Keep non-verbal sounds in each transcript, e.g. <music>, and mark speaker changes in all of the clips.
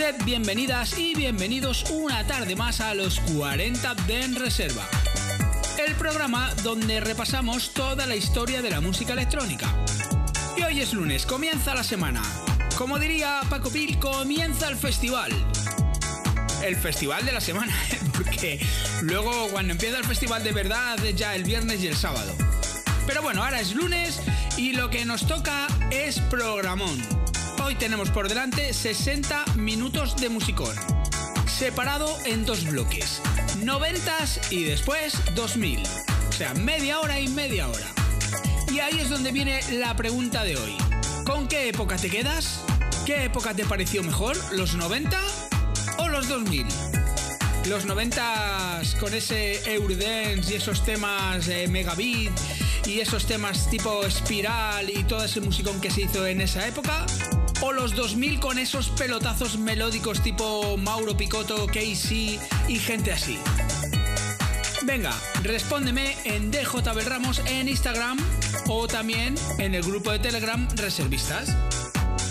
Speaker 1: Sed bienvenidas y bienvenidos una tarde más a los 40 de En Reserva. El programa donde repasamos toda la historia de la música electrónica. Y hoy es lunes, comienza la semana. Como diría Paco Pil, comienza el festival. El festival de la semana, <laughs> porque luego cuando empieza el festival de verdad es ya el viernes y el sábado. Pero bueno, ahora es lunes y lo que nos toca es programón. Hoy tenemos por delante 60 minutos de musicón, separado en dos bloques, 90 y después 2000. O sea, media hora y media hora. Y ahí es donde viene la pregunta de hoy. ¿Con qué época te quedas? ¿Qué época te pareció mejor? ¿Los 90 o los 2000? Los 90 con ese Eurodance y esos temas eh, megabit y esos temas tipo espiral y todo ese musicón que se hizo en esa época o los 2000 con esos pelotazos melódicos tipo Mauro Picotto, Casey y gente así. Venga, respóndeme en DJ Ramos en Instagram o también en el grupo de Telegram Reservistas.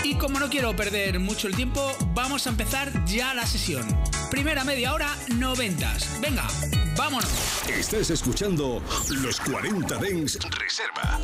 Speaker 1: Y como no quiero perder mucho el tiempo, vamos a empezar ya la sesión. Primera media hora, noventas. Venga, vámonos.
Speaker 2: Estás escuchando Los 40 Dens Reserva.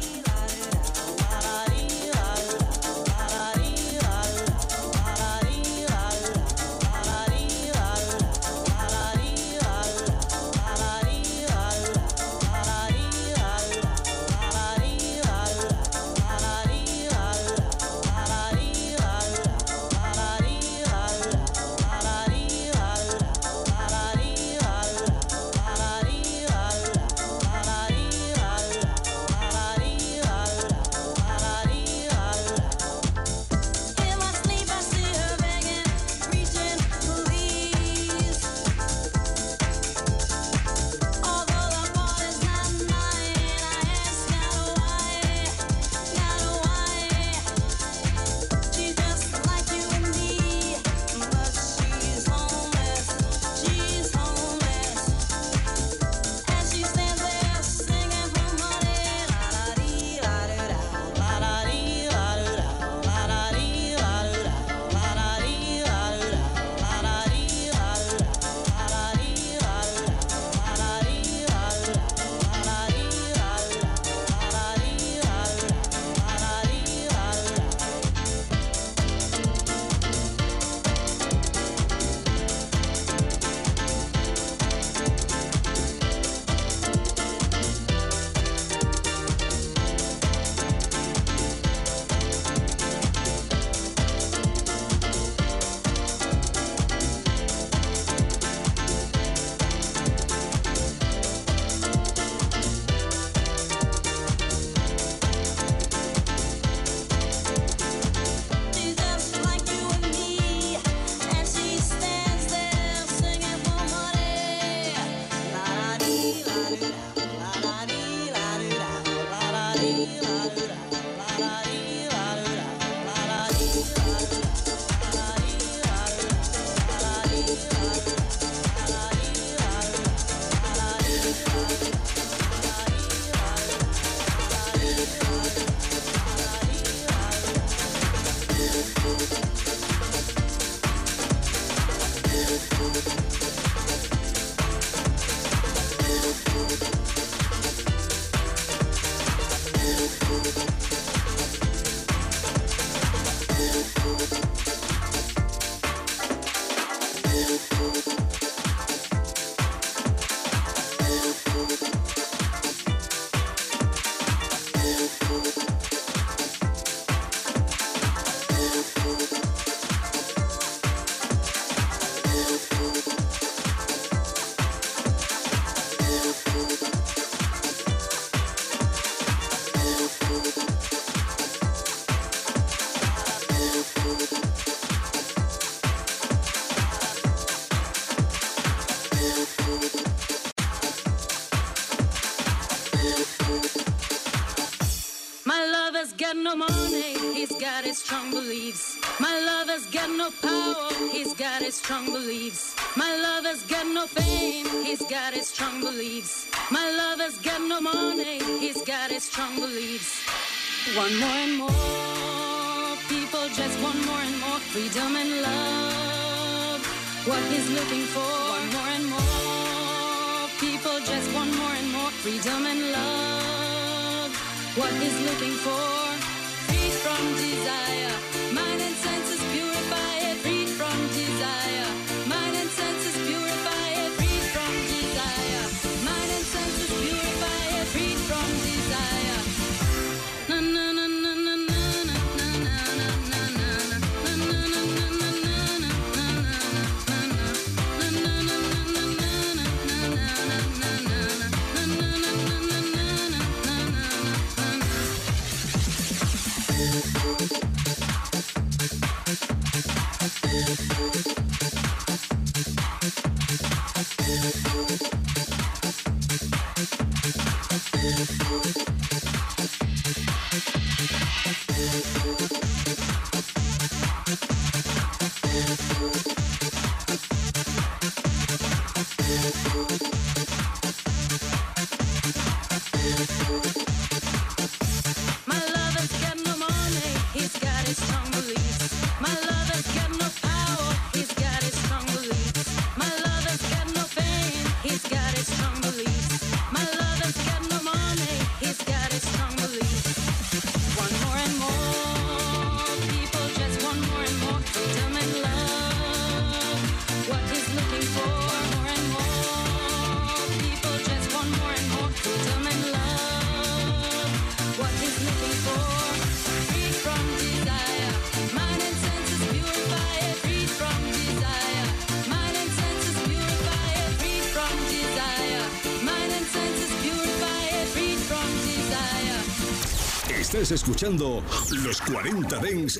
Speaker 3: got his strong beliefs. My lover's got no money, he's got his strong beliefs. One more and more people just want more and more freedom and love. What he's looking for. One more and more people just want more and more freedom and love. What he's looking for. Free from desire.
Speaker 2: escuchando Los 40 Dens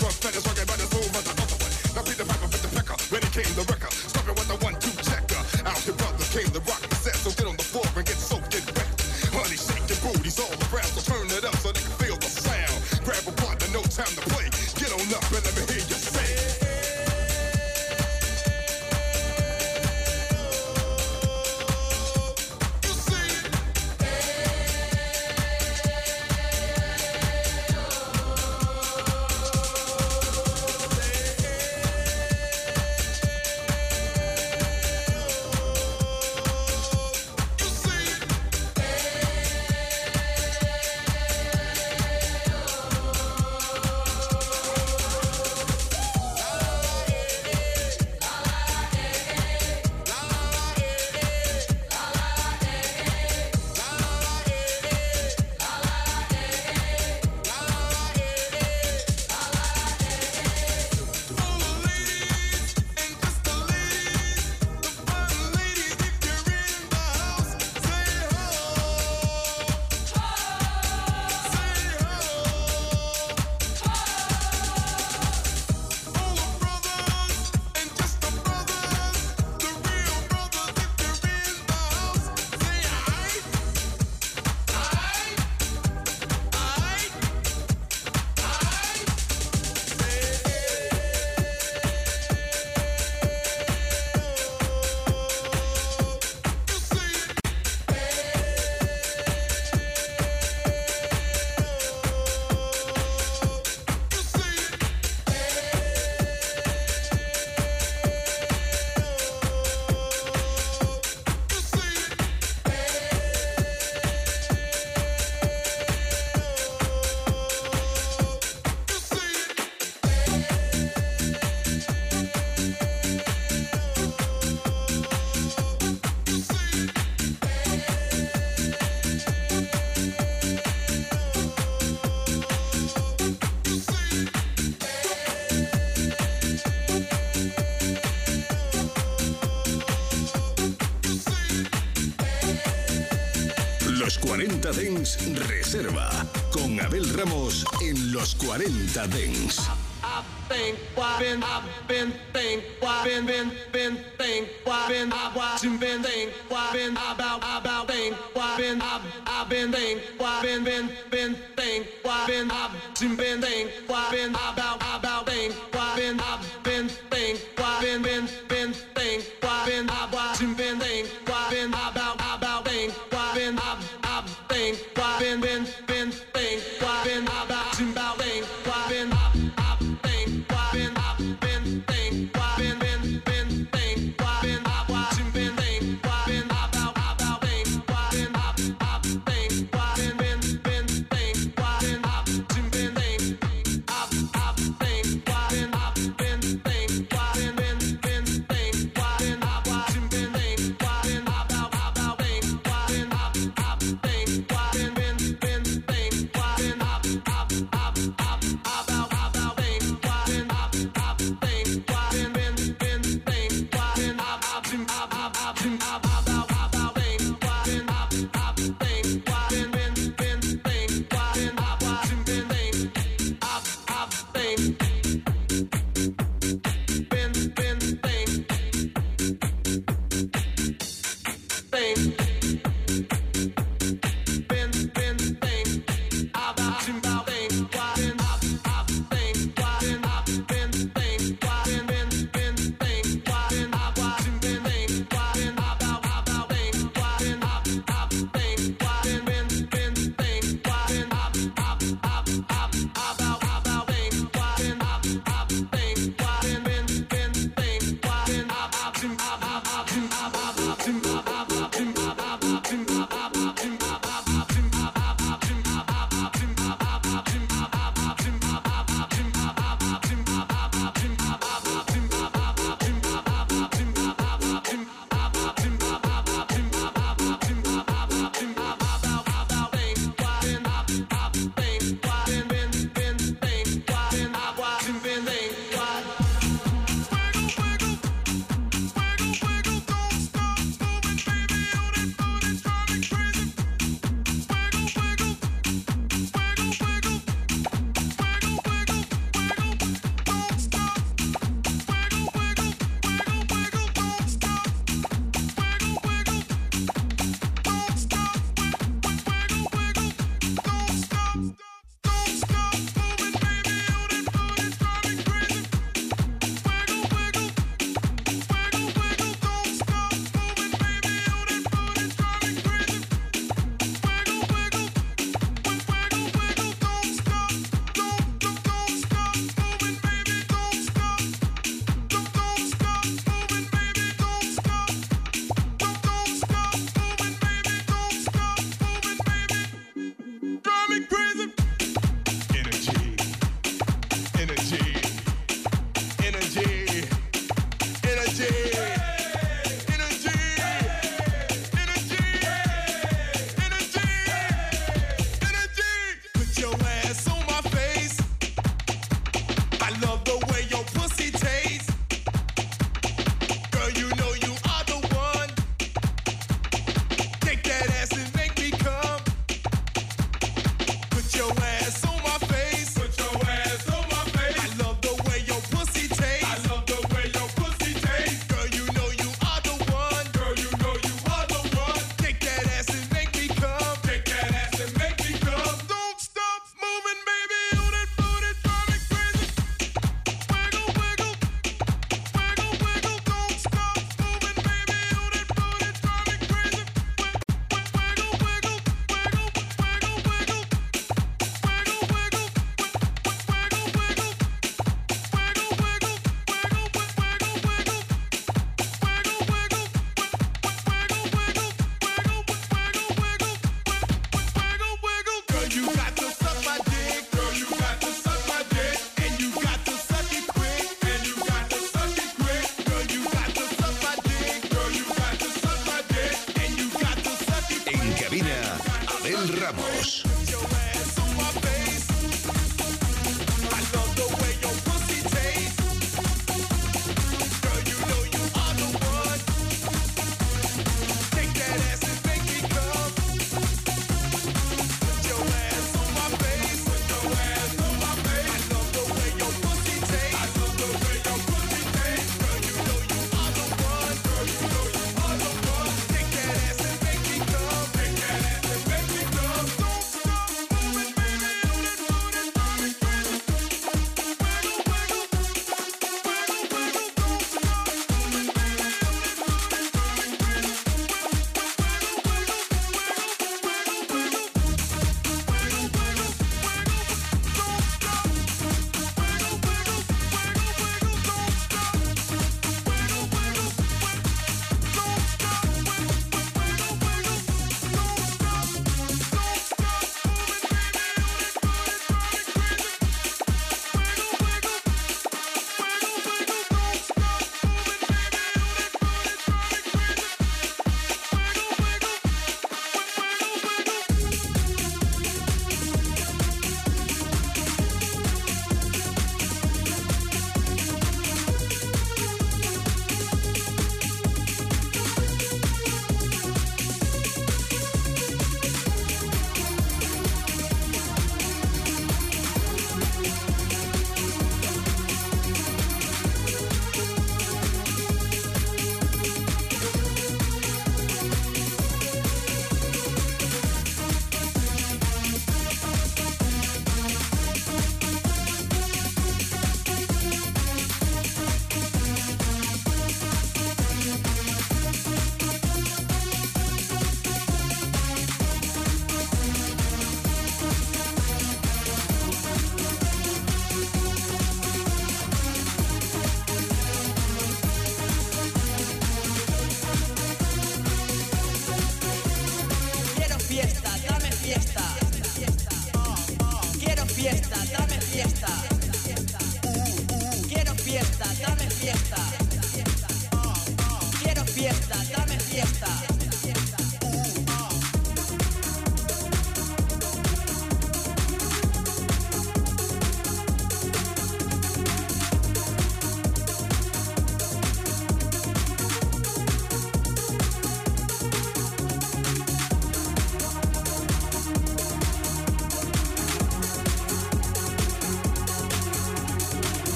Speaker 2: los 40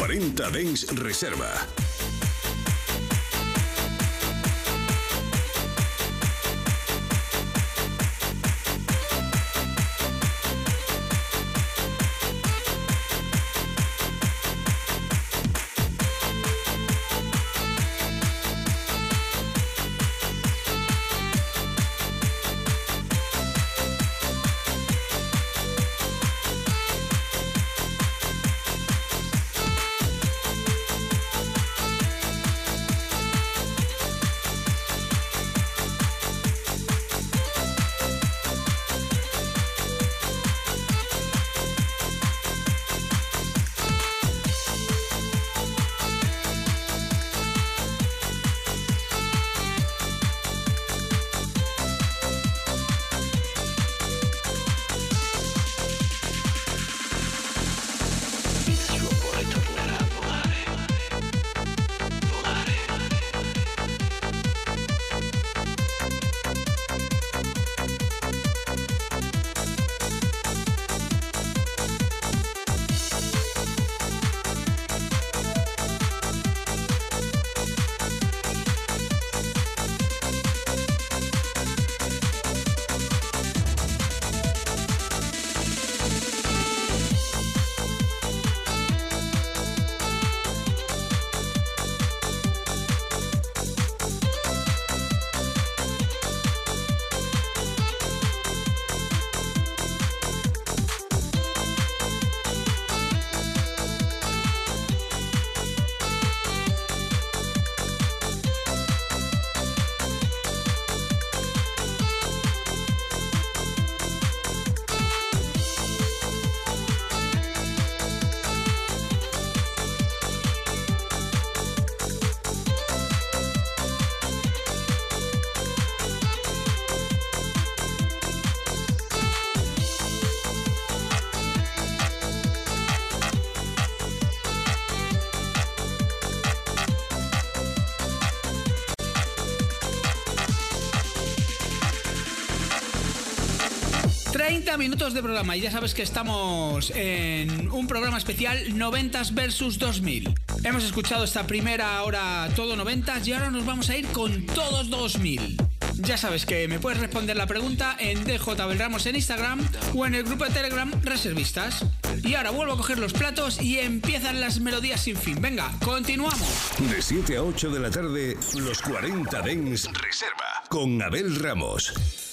Speaker 4: 40 Dens Reserva.
Speaker 1: 30 minutos de programa y ya sabes que estamos en un programa especial 90 versus 2000. Hemos escuchado esta primera hora todo 90 y ahora nos vamos a ir con todos 2000. Ya sabes que me puedes responder la pregunta en DJ Ramos en Instagram o en el grupo de Telegram Reservistas. Y ahora vuelvo a coger los platos y empiezan las melodías sin fin. Venga, continuamos.
Speaker 2: De 7 a 8 de la tarde, los 40 Dens Reserva con Abel Ramos.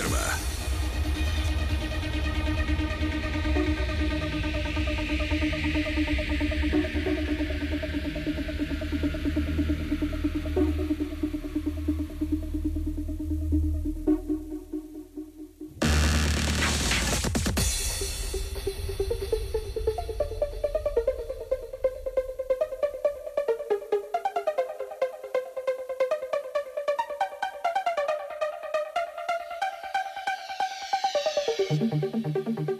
Speaker 5: Reserva. フフ
Speaker 2: フフ。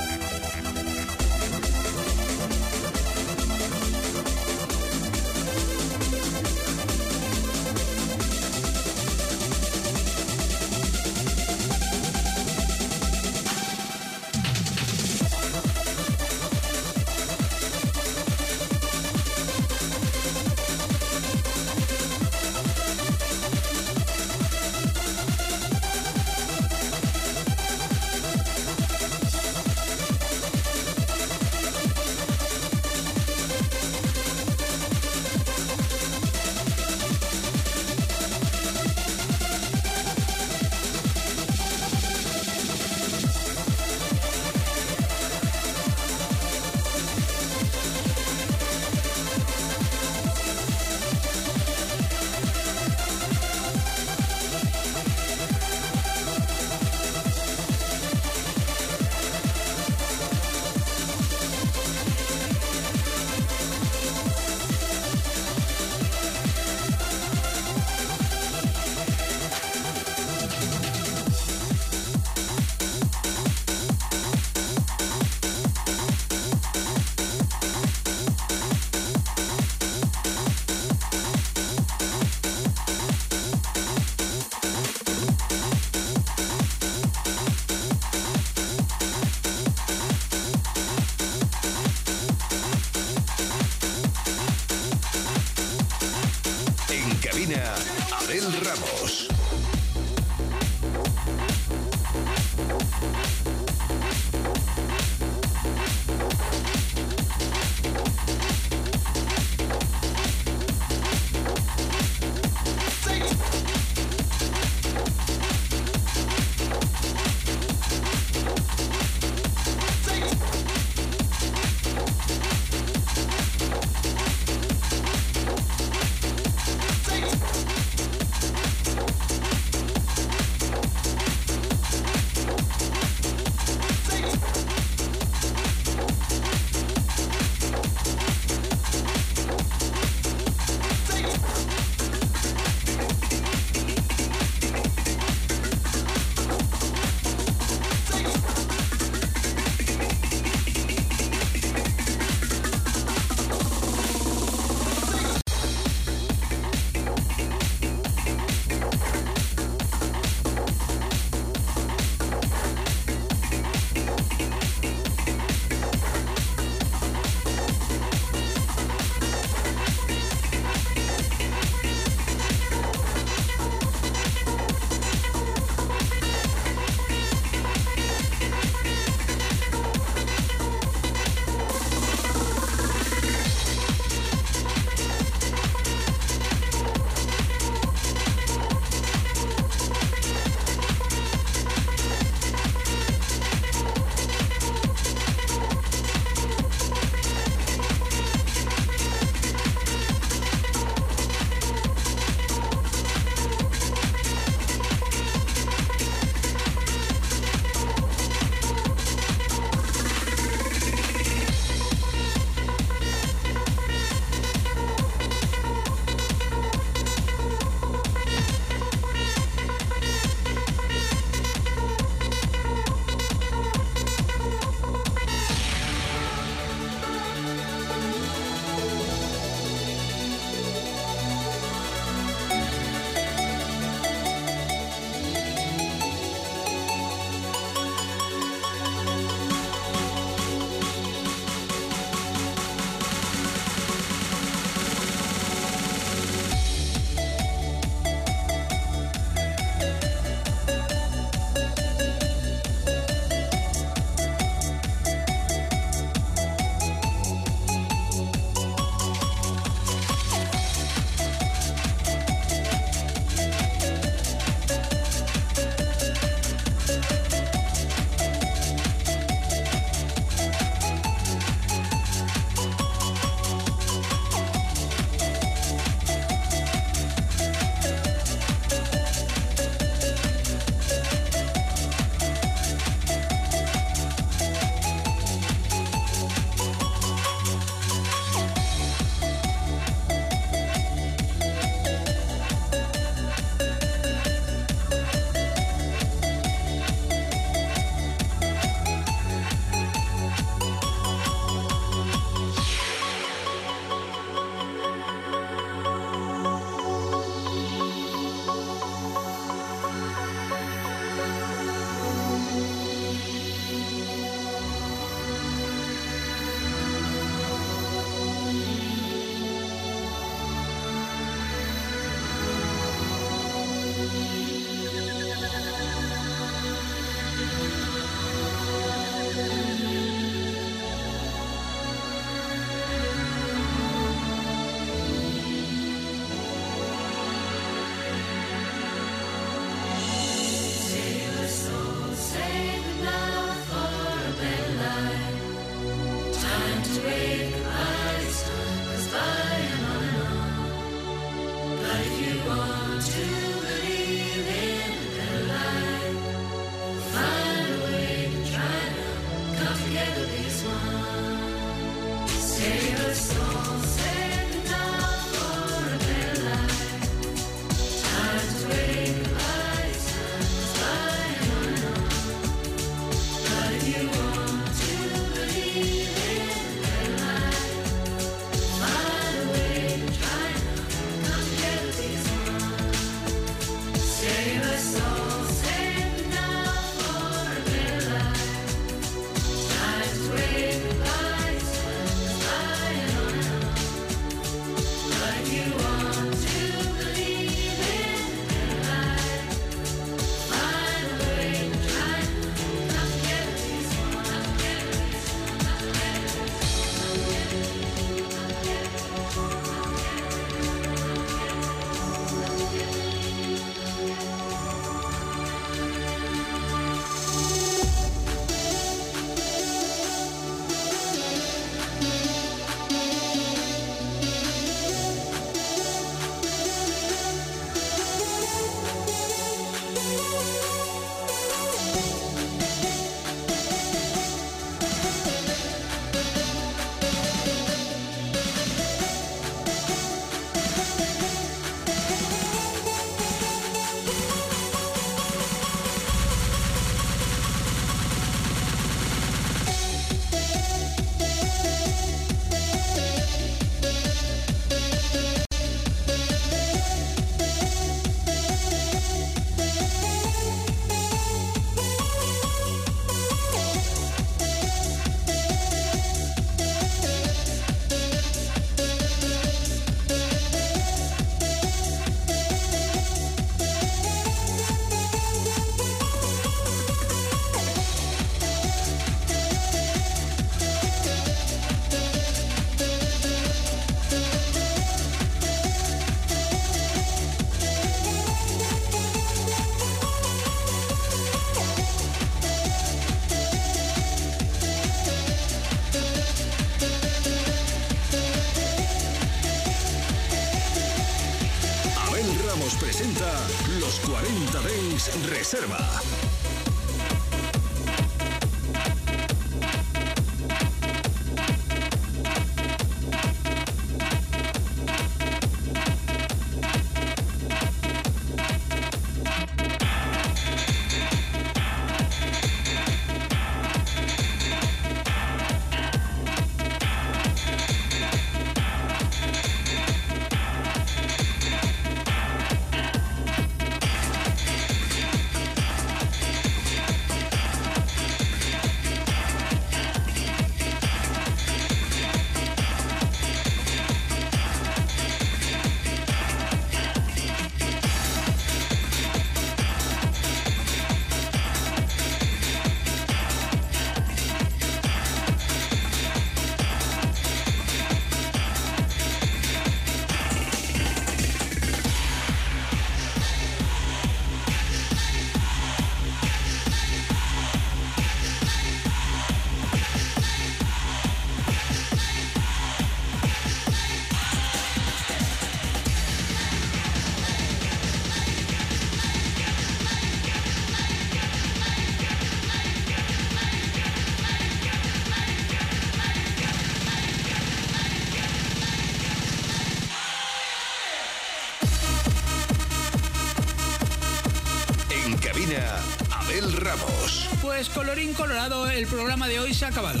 Speaker 1: El programa de hoy se ha acabado.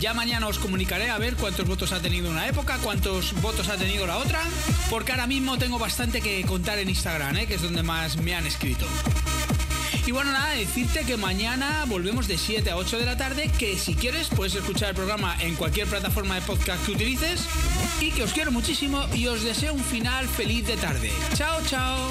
Speaker 1: Ya mañana os comunicaré a ver cuántos votos ha tenido una época, cuántos votos ha tenido la otra, porque ahora mismo tengo bastante que contar en Instagram, ¿eh? que es donde más me han escrito. Y bueno, nada, decirte que mañana volvemos de 7 a 8 de la tarde, que si quieres puedes escuchar el programa en cualquier plataforma de podcast que utilices, y que os quiero muchísimo y os deseo un final feliz de tarde. Chao, chao.